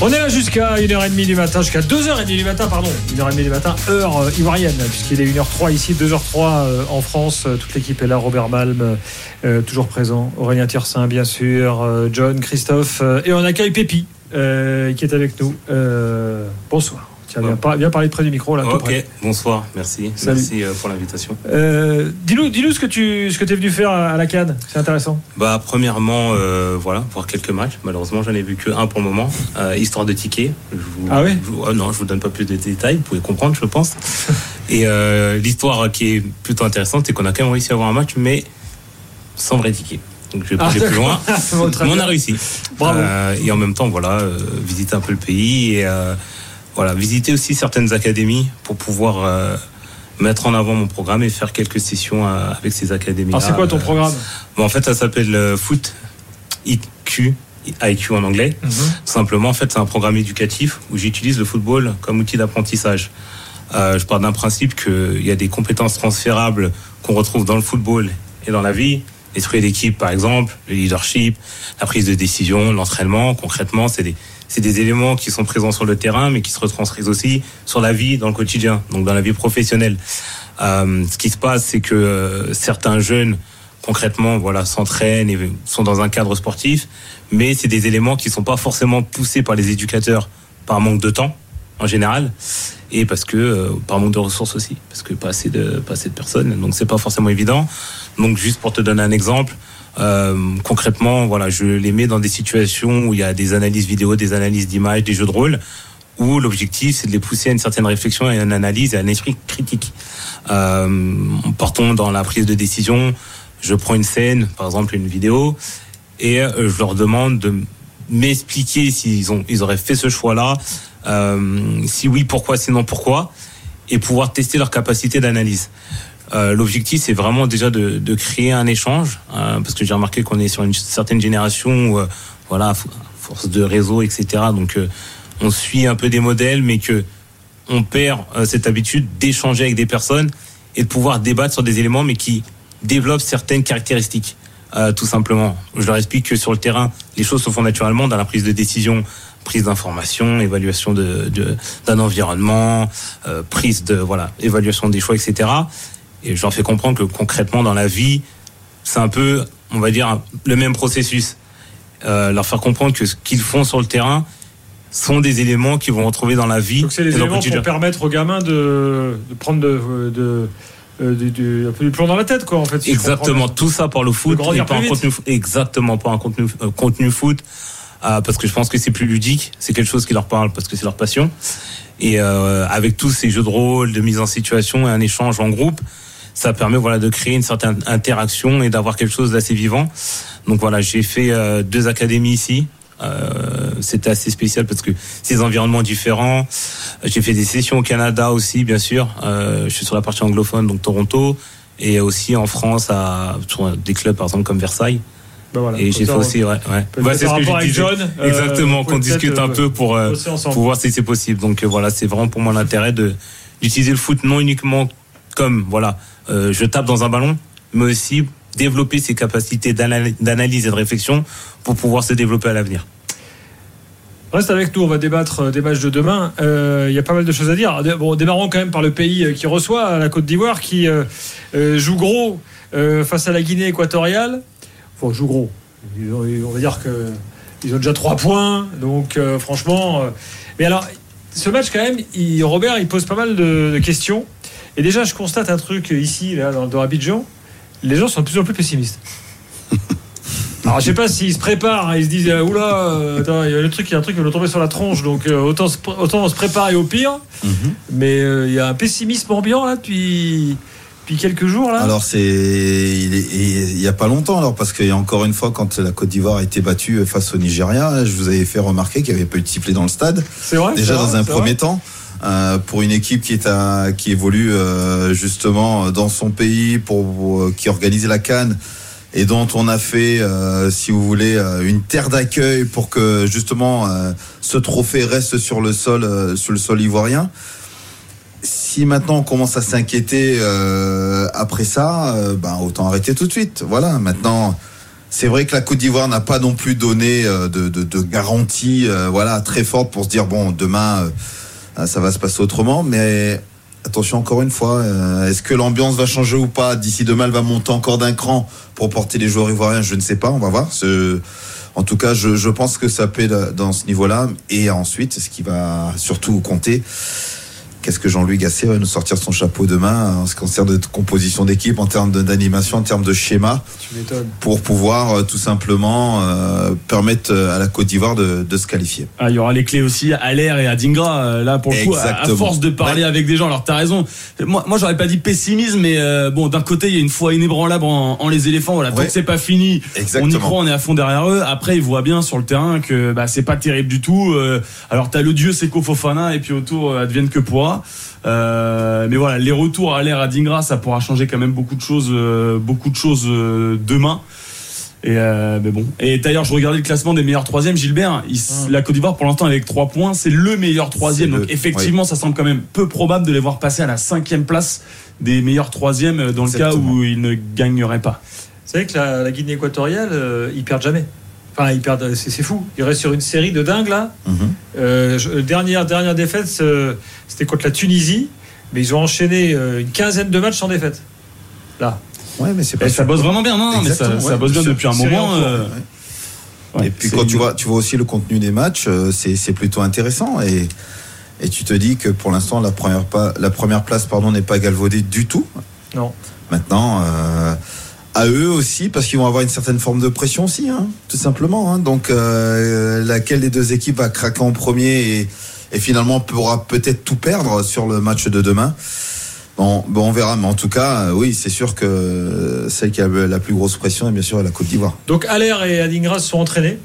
On est là jusqu'à 1h30 du matin, jusqu'à 2h30 du matin, pardon, 1h30 du matin, heure euh, ivoirienne, puisqu'il est 1h03 ici, 2h03 euh, en France. Euh, toute l'équipe est là, Robert Malm, toujours présent, Aurélien Tiersin, bien sûr, John, Christophe, et on accueille Pépi, qui est avec nous. bonsoir viens, parler près du micro là. Ok, bonsoir, merci. Merci euh, pour l'invitation. Euh, dis-nous, dis-nous ce que tu ce que es venu faire à la Cannes, c'est intéressant. Bah premièrement, euh, voilà, voir quelques matchs. Malheureusement, j'en ai vu que un pour le moment, histoire de tickets. ah oui. Oh non, je vous donne pas plus de détails, vous pouvez comprendre, je pense. Et l'histoire qui est plutôt intéressante, c'est qu'on a quand même réussi à avoir un match, mais sans vrai ticket. Donc je vais pas ah, aller plus loin. mais on a réussi. Bravo. et en même temps, voilà, visiter un peu le pays et voilà, visiter aussi certaines académies pour pouvoir euh, mettre en avant mon programme et faire quelques sessions euh, avec ces académies. Alors c'est quoi ton programme? En fait, ça s'appelle euh, Foot IQ. IQ en anglais. Mhm. Simplement, en fait, c'est un programme éducatif où j'utilise le football comme outil d'apprentissage. je pars d'un principe qu'il y a des compétences transférables qu'on retrouve dans le football et dans la vie. L'esprit d'équipe, par exemple, le leadership, la prise de décision, l'entraînement. Concrètement, c'est des, c'est des éléments qui sont présents sur le terrain, mais qui se retranscrivent aussi sur la vie, dans le quotidien, donc dans la vie professionnelle. Euh, ce qui se passe, c'est que euh, certains jeunes, concrètement, voilà, s'entraînent et sont dans un cadre sportif, mais c'est des éléments qui sont pas forcément poussés par les éducateurs par manque de temps, en général, et parce que euh, par manque de ressources aussi, parce que pas assez de pas assez de personnes, donc c'est pas forcément évident. Donc juste pour te donner un exemple, euh, concrètement, voilà, je les mets dans des situations où il y a des analyses vidéo, des analyses d'images, des jeux de rôle, où l'objectif c'est de les pousser à une certaine réflexion et à une analyse et à un esprit critique. Euh, partons dans la prise de décision. Je prends une scène, par exemple une vidéo, et je leur demande de m'expliquer s'ils ont, ils auraient fait ce choix-là. Euh, si oui, pourquoi, sinon pourquoi, et pouvoir tester leur capacité d'analyse. Euh, l'objectif, c'est vraiment déjà de, de, créer un échange, hein, parce que j'ai remarqué qu'on est sur une certaine génération où, euh, voilà, force de réseau, etc. Donc, euh, on suit un peu des modèles, mais que on perd cette habitude d'échanger avec des personnes et de pouvoir débattre sur des éléments, mais qui développent certaines caractéristiques. tout simplement. Je leur explique que sur le terrain, les choses se font naturellement dans la prise de décision, prise d'information, évaluation de, d'un environnement, prise de voilà, évaluation des choix, etc. Et j'en fais comprendre que concrètement dans la vie, c'est un peu, on va dire, le même processus. Euh, leur faire comprendre que ce qu'ils font sur le terrain sont des éléments qu'ils vont retrouver dans la vie. Donc c'est les éléments pour permettre aux gamins de, de prendre de, de euh, du, un peu du plomb dans la tête, quoi, en fait. exactement, tout ça par le foot, et pas un contenu, exactement, pas un contenu, euh, contenu foot, euh, parce que je pense que c'est plus ludique, c'est quelque chose qui leur parle, parce que c'est leur passion. Et euh, avec tous ces jeux de rôle, de mise en situation et un échange en groupe, ça permet voilà de créer une certaine interaction et d'avoir quelque chose d'assez vivant. Donc voilà, j'ai fait euh, deux académies ici. Euh, c'était assez spécial parce que c'est des environnements différents. J'ai fait des sessions au Canada aussi, bien sûr. Euh, je suis sur la partie anglophone, donc Toronto, et aussi en France à des clubs par exemple comme Versailles. Ben voilà, et j'ai fait aussi, ouais, ouais. c'est ce que je disais. John, euh, Exactement, qu'on discute un peu pour, euh, pour voir si c'est possible. Donc voilà, c'est vraiment pour moi l'intérêt de d'utiliser le foot non uniquement comme voilà euh, je tape dans un ballon, mais aussi développer ses capacités d'analyse et de réflexion pour pouvoir se développer à l'avenir. Reste avec nous, on va débattre euh, des matchs de demain. Euh, il y a pas mal de choses à dire. Bon, démarrons quand même par le pays qui reçoit, la Côte d'Ivoire, qui joue gros face à la Guinée équatoriale. Enfin, joue gros. On va dire qu'ils ont déjà trois points. Donc, franchement. mais alors, ce match, quand même, Robert, il pose pas mal de questions. Et déjà, je constate un truc ici, là, dans, dans Abidjan, les gens sont de plus en plus pessimistes. Alors je sais pas s'ils se préparent, hein, ils se disent oula, euh, il y a le truc, il y a un truc qui va nous tomber sur la tronche, donc euh, autant, autant se préparer au pire. Mhm. Mais euh, il y a un pessimisme ambiant là depuis, depuis quelques jours là. Alors c'est il y a pas longtemps alors parce qu'il y a encore une fois quand la Côte d'Ivoire a été battue face au Nigeria, je vous avais fait remarquer qu'il y avait peu de sifflets dans le stade. C'est vrai. Déjà dans un premier temps. Euh, pour une équipe qui est à, qui évolue euh, justement dans son pays, pour, euh, qui organise la Cannes et dont on a fait, euh, si vous voulez, une terre d'accueil pour que justement ce trophée reste sur le sol, sur le sol ivoirien. Si maintenant on commence à s'inquiéter euh, après ça, euh, ben autant arrêter tout de suite. Voilà. Maintenant, c'est vrai que la Côte d'Ivoire n'a pas non plus donné euh, de, garantie, voilà, très forte pour se dire bon, demain ça va se passer autrement, mais Attention encore une fois, est-ce que l'ambiance va changer ou pas? D'ici demain, elle va monter encore d'un cran pour porter les joueurs ivoiriens? Je ne sais pas, on va voir. En tout cas, je, je pense que ça être dans ce niveau-là. Et ensuite, ce qui va surtout compter, qu'est-ce que Jean-Louis Gasset va nous sortir son chapeau demain en ce qui concerne de composition d'équipe, en termes d'animation, en termes de schéma, pour pouvoir euh, tout simplement euh, permettre euh, à la Côte d'Ivoire de, de se qualifier. Ah, il y aura les clés aussi à l'air et à Dingra. euh, Là, pour le coup, à- force de parler Ouais. avec des gens, alors t'as raison. Moi, moi j'aurais pas dit pessimisme, mais euh, bon, d'un côté, il y a une foi inébranlable en, en les éléphants. Voilà, tant Ouais. que c'est pas fini, on y croit, on est à fond derrière eux. Après, ils voient bien sur le terrain que bah, c'est pas terrible du tout. Euh, alors t'as le dieu Seko Fofana et puis autour, euh, advienne que pourra. Euh, mais voilà, les retours à l'air à Dingra, ça pourra changer quand même beaucoup de choses, euh, beaucoup de choses euh, demain. Et euh, mais bon. Et d'ailleurs, je regardais le classement des meilleurs troisièmes. Gilbert, il s- la Côte d'Ivoire pour l'instant avec 3 points, c'est le meilleur troisième. Donc le- effectivement, ça semble quand même peu probable de les voir passer à la cinquième place des meilleurs troisièmes dans le cas où ils ne gagneraient pas. Vous savez que la, la Guinée équatoriale, euh, ils perdent jamais. Enfin, ils perdent, c'est c'est fou. Ils restent sur une série de dingues là. Mhm. Euh, dernière, dernière défaite, c'était contre la Tunisie, mais ils ont enchaîné euh, une quinzaine de matchs sans défaite. Là. Ouais, mais c'est pas Et ça bosse vraiment bien, non, non, mais ça, Exactement, ça bosse bien C'est- depuis un moment. euh, ouais, et puis quand tu vois, tu vois aussi le contenu des matchs, euh, c'est c'est plutôt intéressant et et tu te dis que pour l'instant la première pas, la première place pardon n'est pas galvaudée du tout. Non. Maintenant, euh, à eux aussi parce qu'ils vont avoir une certaine forme de pression aussi, hein, tout simplement. hein. Donc euh, laquelle des deux équipes va craquer en premier et, et finalement pourra peut-être tout perdre sur le match de demain? Bon, bon, on verra, mais en tout cas, euh, oui, c'est sûr que celle qui a la plus grosse pression est bien sûr la Côte d'Ivoire. Donc Aller et Adingra se sont entraînés.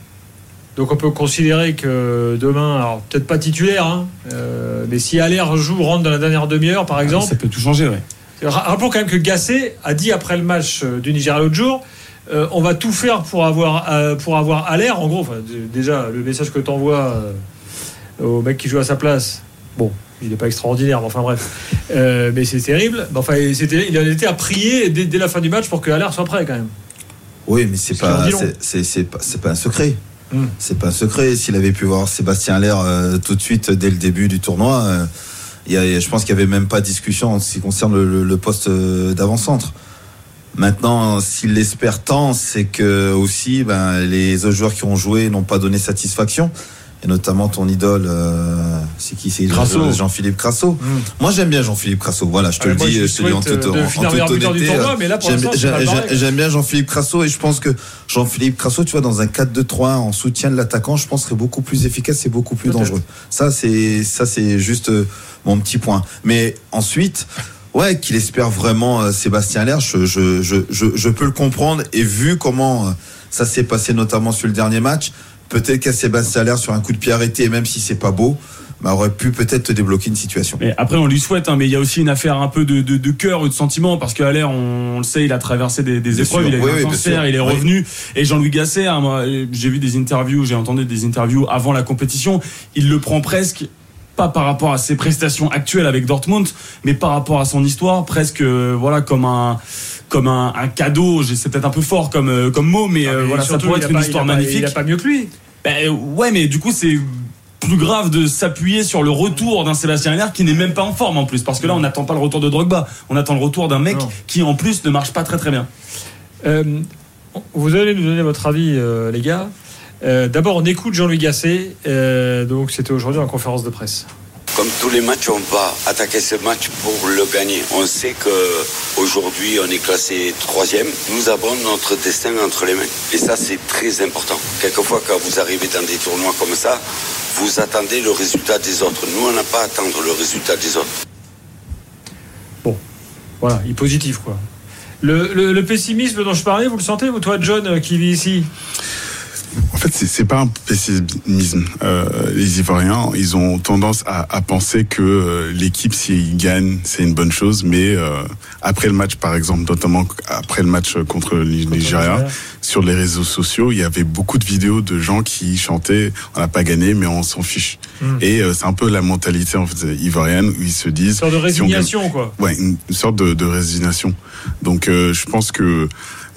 Donc on peut considérer que demain, alors peut-être pas titulaire, hein, euh, mais si Aller joue, rentre dans la dernière demi-heure par exemple, Ça peut tout changer, ouais. Ra- Rappelons quand même que Gasset a dit après le match euh, du Nigeria l'autre jour euh, on va tout faire pour avoir, euh, pour avoir à l'air. En gros, déjà, le message que tu envoies au mec qui joue à sa place, bon, il n'est pas extraordinaire, mais enfin bref. Euh, mais c'est terrible. Enfin, il en était à prier dès, dès la fin du match pour que Allaire soit prêt quand même. Oui, mais c'est pas, c'est- pas, c'est pas un secret. Hmm. C'est pas un secret. S'il avait pu voir Sébastien Aller euh, tout de suite dès le début du tournoi, euh, y a- je pense qu'il y avait même pas de discussion en ce qui concerne le, poste euh, d'avant-centre. Maintenant, s'il l'espère tant, c'est que aussi, ben, les autres joueurs qui ont joué n'ont pas donné satisfaction. Et notamment ton idole, euh, c'est qui? C'est. Jean-Philippe Crasso. Moi, j'aime bien Jean-Philippe Crasso. Voilà, je te Ah, le moi, dis, je je te dis en toute, euh, honnêteté, j'aime- bien Jean-Philippe Crasso et je pense que Jean-Philippe Crasso, tu vois, dans un 4-2-3 en soutien de l'attaquant, je pense serait beaucoup plus efficace et beaucoup plus dangereux. Ça, c'est ça, c'est juste mon petit point. Mais ensuite, ouais, qu'il espère vraiment euh, Sébastien Aller, je, je, je, je, je peux le comprendre. Et vu comment euh, ça s'est passé, notamment sur le dernier match, peut-être qu'à Sébastien Aller, sur un coup de pied arrêté, et même si c'est pas beau, bah, aurait pu peut-être te débloquer une situation. Mais après, on lui souhaite, hein, mais il y a aussi une affaire un peu de, de, de cœur ou de sentiment, parce qu'à l'air, on, le sait, il a traversé des, épreuves, sûr. il a eu Oui, un oui, bien cancer, il est Oui. revenu. Et Jean-Louis Gasset, hein, moi, j'ai vu des interviews, j'ai entendu des interviews avant la compétition, il le prend presque pas par rapport à ses prestations actuelles avec Dortmund, mais par rapport à son histoire, presque euh, voilà comme un comme un, un cadeau. C'est peut-être un peu fort comme euh, comme mot, mais, Ah, euh, mais voilà, ça pourrait a être une pas- histoire il a pas- magnifique. Il n'a pas mieux que lui. Ben, ouais, mais du coup, c'est plus grave de s'appuyer sur le retour d'un Sébastien qui n'est même pas en forme en plus. Parce que là, on n'attend pas le retour de Drogba. On attend le retour d'un mec Non. qui, en plus, ne marche pas très très bien. Vous allez nous donner votre avis, les gars. Euh, D'abord, on écoute Jean-Louis Gasset. Euh, donc, c'était aujourd'hui en conférence de presse. Comme tous les matchs, on va attaquer ce match pour le gagner. On sait que aujourd'hui, on est classé troisième. Nous avons notre destin entre les mains. Et ça, c'est très important. Quelquefois, quand vous arrivez dans des tournois comme ça, vous attendez le résultat des autres. Nous, on n'a pas à attendre le résultat des autres. Voilà, il est positif, quoi. Le, le- le pessimisme dont je parlais, vous le sentez, vous, toi, John, euh, qui vit ici? En fait, c'est- pas un pessimisme. Euh, les Ivoiriens, ils ont tendance à, à penser que euh, l'équipe, s'ils gagnent, c'est une bonne chose. Mais euh, après le match, par exemple, notamment après le match contre le Nigeria, sur les réseaux sociaux, il y avait beaucoup de vidéos de gens qui chantaient "On n'a pas gagné, mais on s'en fiche". Hmm. Et euh, c'est un peu la mentalité en fait, ivoirienne où ils se disent Une sorte de si on gagne- résignation, quoi. Ouais, une, une sorte de, de résignation. Donc, euh, je pense que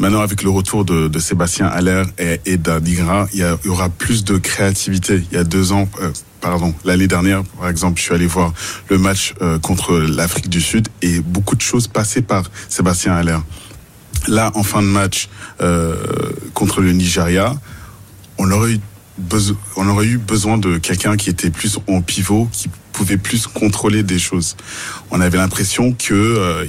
maintenant, avec le retour de, Sébastien Haller et, et d'Adigra, il y, aura plus de créativité. Il y a deux ans, euh, pardon, l'année dernière, par exemple, je suis allé voir le match euh, contre l'Afrique du Sud et beaucoup de choses passaient par Sébastien Haller. Là, en fin de match euh, contre le Nigeria, on aurait eu on aurait eu besoin de quelqu'un qui était plus en pivot, qui pouvait plus contrôler des choses. On avait l'impression que euh,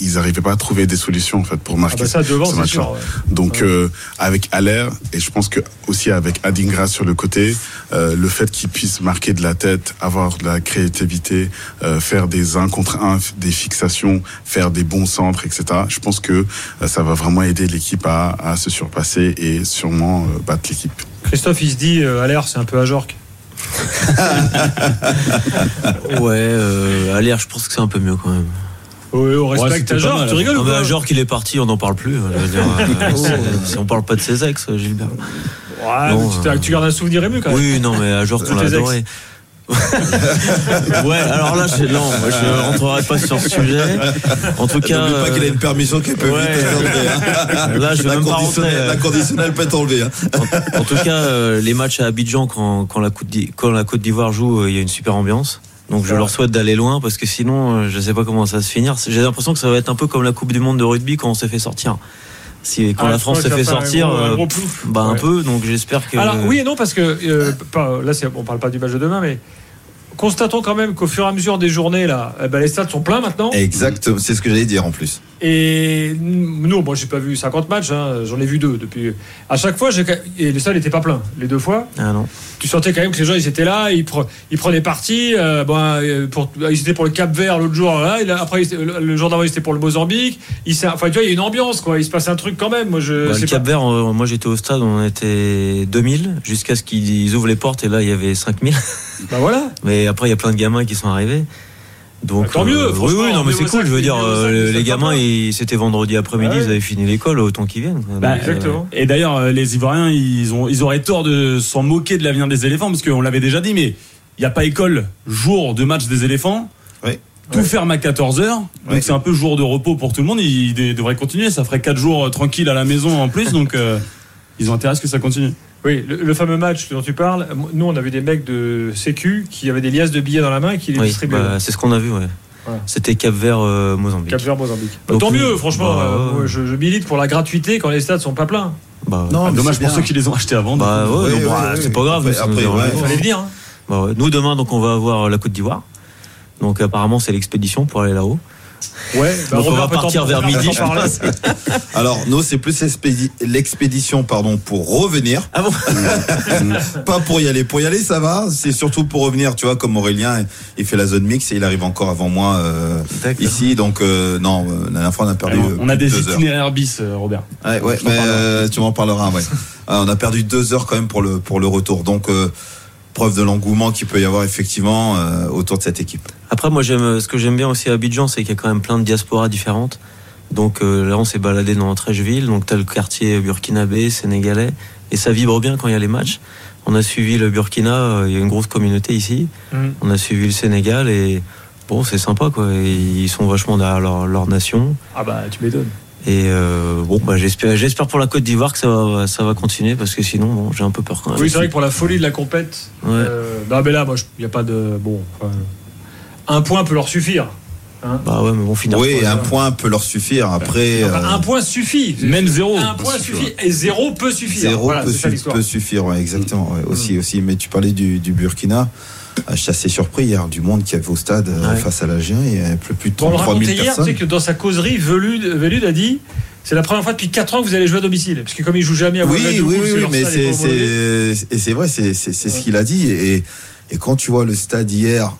ils- n'arrivaient pas à trouver des solutions en fait pour Ah marquer bah ça, devant, ce match-là. ouais. Donc euh, avec Aller et je pense que aussi avec Adingra sur le côté, euh, le fait qu'il puisse marquer de la tête, avoir de la créativité, euh, faire des un contre un, des fixations, faire des bons centres, etc. Je pense que ça va vraiment aider l'équipe à, à se surpasser et sûrement battre l'équipe. Christophe, il se dit, l'air, c'est un peu à Jorque. Ouais, euh, à l'air, je pense que c'est un peu mieux quand même. Oui, on respecte Jorque. mal, Tu rigoles Non, ou mais quoi à genre qu'il est parti, on n'en parle plus. je veux dire, euh, si on parle pas de ses ex, Gilbert. Ouais, Non, mais tu, t'as- euh, tu gardes un souvenir ému quand même. Oui, non, mais à genre qu'on l'a ex. ouais, alors là, je, non, moi, je rentrerai pas sur ce sujet. En tout cas, N'oublie pas qu'il a une permission qui peut ouais. vite être enlevée, hein. là, je vais La même pas rentrer. la conditionnelle peut être enlevée. hein. En, en tout cas, euh, les matchs à Abidjan, quand, quand la Côte d'I- quand la Côte d'Ivoire joue, euh, il y a une super ambiance. Donc je leur souhaite d'aller loin parce que sinon, euh, je sais pas comment ça va se finir. J'ai l'impression que ça va être un peu comme la Coupe du Monde de rugby quand on s'est fait sortir. Si, quand Ah, la France s'est fait un sortir, gros- un euh, gros bah un peu. Donc j'espère que. Alors oui et non parce que euh, pas, là on parle pas du match de demain mais constatons quand même qu'au fur et à mesure des journées là eh ben, les stades sont pleins maintenant Exactement, c'est ce que j'allais dire en plus. et nous moi j'ai pas vu 50 matchs hein, j'en ai vu deux depuis à chaque fois et le stade n'était pas plein les deux fois Ah non. tu sentais quand même que les gens ils étaient là ils, pre- ils prenaient parti euh, bon, euh, pour, ils étaient pour le Cap Vert l'autre jour là après le jour d'avant ils étaient pour le Mozambique ils, enfin tu vois il y a une ambiance quoi il se passe un truc quand même moi je Bah, le Cap pas. Vert, euh, moi j'étais au stade, on était 2000 jusqu'à ce qu'ils ouvrent les portes et là il y avait 5000. bah voilà Mais après il y a plein de gamins qui sont arrivés. Donc Bah, tant mieux, oui, franchement, oui, non, mais c'est cool. Je veux dire, euh, les gamins, c'était vendredi après-midi, Ah ouais. ils avaient fini l'école, autant qu'ils viennent. Bah, euh, exactement Et d'ailleurs, euh, les Ivoiriens, ils, ont, ils auraient tort de s'en moquer de l'avenir des éléphants, parce qu'on l'avait déjà dit, mais il n'y a pas école jour de match des éléphants. Oui. Tout ferme à 14h, donc Oui. c'est un peu jour de repos pour tout le monde. Ils de- devraient continuer, ça ferait 4 jours euh, tranquilles à la maison en plus, donc euh, ils ont intérêt à ce que ça continue. Oui, le, le fameux match dont tu parles, nous on avait des mecs de Sécu qui avaient des liasses de billets dans la main et qui les oui, distribuaient. bah, c'est ce qu'on a vu, ouais. Voilà. C'était Cap Vert euh, Mozambique. Cap Vert, Mozambique. Bah, Donc, tant oui. mieux, franchement. Bah, euh, ouais. je, je milite pour la gratuité quand les stades sont pas pleins. Bah, Non, Ah, dommage pour bien. ceux qui les ont achetés avant. bah, ouais, bah, c'est pas grave. Après- après. Il fallait venir. hein. Bah, ouais. Nous demain, donc on va avoir la Côte d'Ivoire. Donc apparemment c'est l'expédition pour aller là-haut. Ouais, bah, Donc, on va partir vers midi, je. Alors, nous, c'est plus l'expédi- l'expédition pardon, pour revenir. Ah bon Pas pour y aller. Pour y aller, ça va. C'est surtout pour revenir, tu vois, comme Aurélien, il fait la zone mix et il arrive encore avant moi euh, ici. Donc, euh, non, euh, la dernière fois, on a perdu. on a des itinéraires bis, Robert. Ouais, ouais, mais euh, tu m'en parleras, ouais. On a perdu deux heures quand même pour le, pour le retour. Donc, euh, preuve de l'engouement qu'il peut y avoir effectivement euh, autour de cette équipe. Après, moi, j'aime, ce que j'aime bien aussi à Abidjan, c'est qu'il y a quand même plein de diasporas différentes. Donc euh, là, on s'est baladé dans 13 villes. Donc, t'as le quartier burkinabé, sénégalais. Et ça vibre bien quand il y a les matchs. On a suivi le Burkina, euh, il y a une grosse communauté ici. Mm. On a suivi le Sénégal et bon, c'est sympa, quoi. Et ils sont vachement derrière leur, leur nation. Ah bah, tu m'étonnes. Et euh, bon, bah, j'espère, j'espère pour la Côte d'Ivoire que ça va, ça va continuer parce que sinon, bon, j'ai un peu peur quand même. Oui, c'est vrai que pour la folie de la compète. Ouais. euh, non, mais là, moi, il n'y a pas de. Bon. enfin, un point peut leur suffire. hein. Bah ouais, mais bon, finir. Oui, un point peut leur suffire. Après, Enfin, euh, un point suffit. Même zéro. Un point suffit. Et zéro peut suffire. zéro voilà, peut, ça suffire, ouais, exactement. ouais, aussi, aussi. Mais tu parlais du, du Burkina. Ah, Je suis assez surpris hier du monde qui avait au stade euh, Ouais. face à l'Algérie. Il y avait plus plus de Bon, on le 33 000 racontait hier, tu personnes. sais que dans sa causerie, Velude, Velude a dit c'est la première fois depuis 4 ans que vous allez jouer à domicile. Parce que comme ils jouent jamais à Oui, oui, oui, oui, mais c'est, vrai, c'est, c'est, c'est ce qu'il a dit. Et, et quand tu vois le stade hier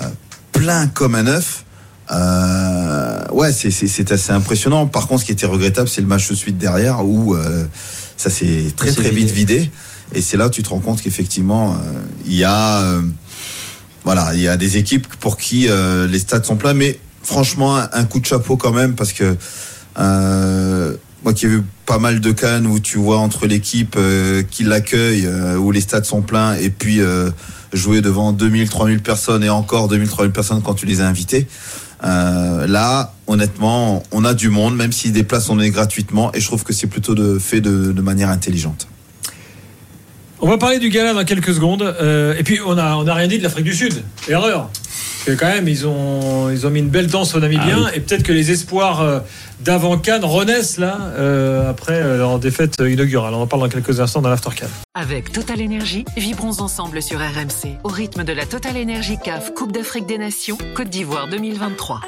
euh, plein comme un œuf, euh, ouais, c'est, c'est, c'est assez impressionnant. Par contre, ce qui était regrettable, c'est le match de suite derrière où euh, ça s'est très très vite vidé. vidé. Et c'est là où tu te rends compte qu'effectivement, euh, il y a, euh, voilà, il y a des équipes pour qui euh, les stades sont pleins. Mais franchement, un, coup de chapeau quand même parce que euh, moi qui ai vu pas mal de cannes où tu vois entre l'équipe euh, qui l'accueille, où les stades sont pleins, et puis jouer devant 2000, 3000 personnes et encore 2000, 3000 personnes quand tu les as invités. Là, honnêtement, on a du monde, même si des places on est gratuitement, et je trouve que c'est plutôt de, fait de manière intelligente. On va parler du gala dans quelques secondes. Euh, et puis, on a, on a rien dit de l'Afrique du Sud. Erreur. Parce que quand même, ils ont, ils ont mis une belle danse au Namibien. Et peut-être que les espoirs euh, d'avant Cannes renaissent là, euh, après leur défaite inaugurale. On en parle dans quelques instants dans l'After Cannes. Avec Total Énergie, vibrons ensemble sur RMC au rythme de la Total Énergie CAF Coupe d'Afrique des Nations Côte d'Ivoire 2023.